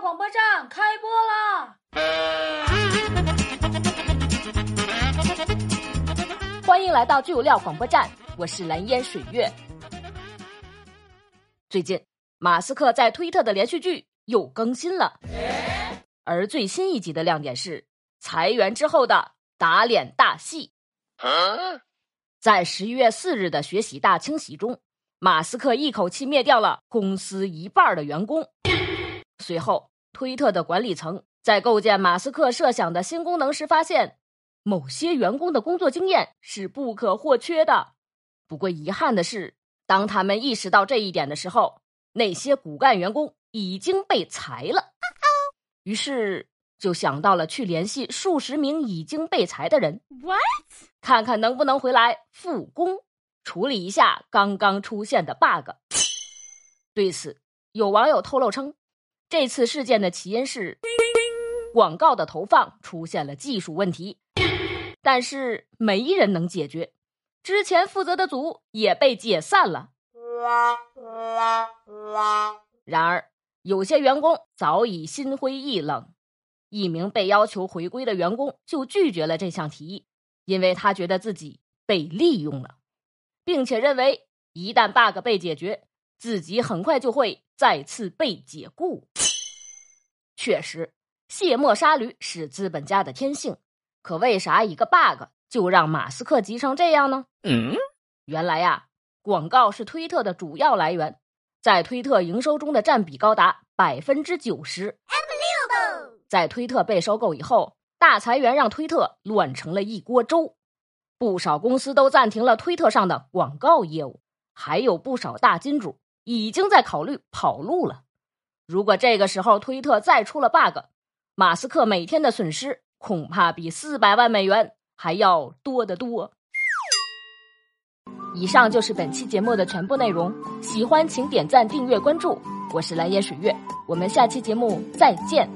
广播站开播啦！欢迎来到巨有料广播站，我是蓝烟水月。最近，马斯克在推特的连续剧又更新了，而最新一集的亮点是裁员之后的打脸大戏。在十一月四日的学习大清洗中，马斯克一口气灭掉了公司一半的员工。随后，推特的管理层在构建马斯克设想的新功能时，发现某些员工的工作经验是不可或缺的。不过，遗憾的是，当他们意识到这一点的时候，那些骨干员工已经被裁了。于是，就想到了去联系数十名已经被裁的人，What？看看能不能回来复工，处理一下刚刚出现的 bug。对此，有网友透露称，这次事件的起因是广告的投放出现了技术问题，但是没人能解决。之前负责的组也被解散了。然而，有些员工早已心灰意冷。一名被要求回归的员工就拒绝了这项提议，因为他觉得自己被利用了，并且认为一旦 bug 被解决，自己很快就会再次被解雇。确实，卸磨杀驴是资本家的天性，可为啥一个 bug 就让马斯克急成这样呢？嗯，原来呀，广告是推特的主要来源，在推特营收中的占比高达百分之九十。在推特被收购以后，大裁员让推特乱成了一锅粥，不少公司都暂停了推特上的广告业务，还有不少大金主已经在考虑跑路了。如果这个时候推特再出了 bug，马斯克每天的损失恐怕比四百万美元还要多得多。以上就是本期节目的全部内容，喜欢请点赞、订阅、关注，我是蓝颜水月，我们下期节目再见。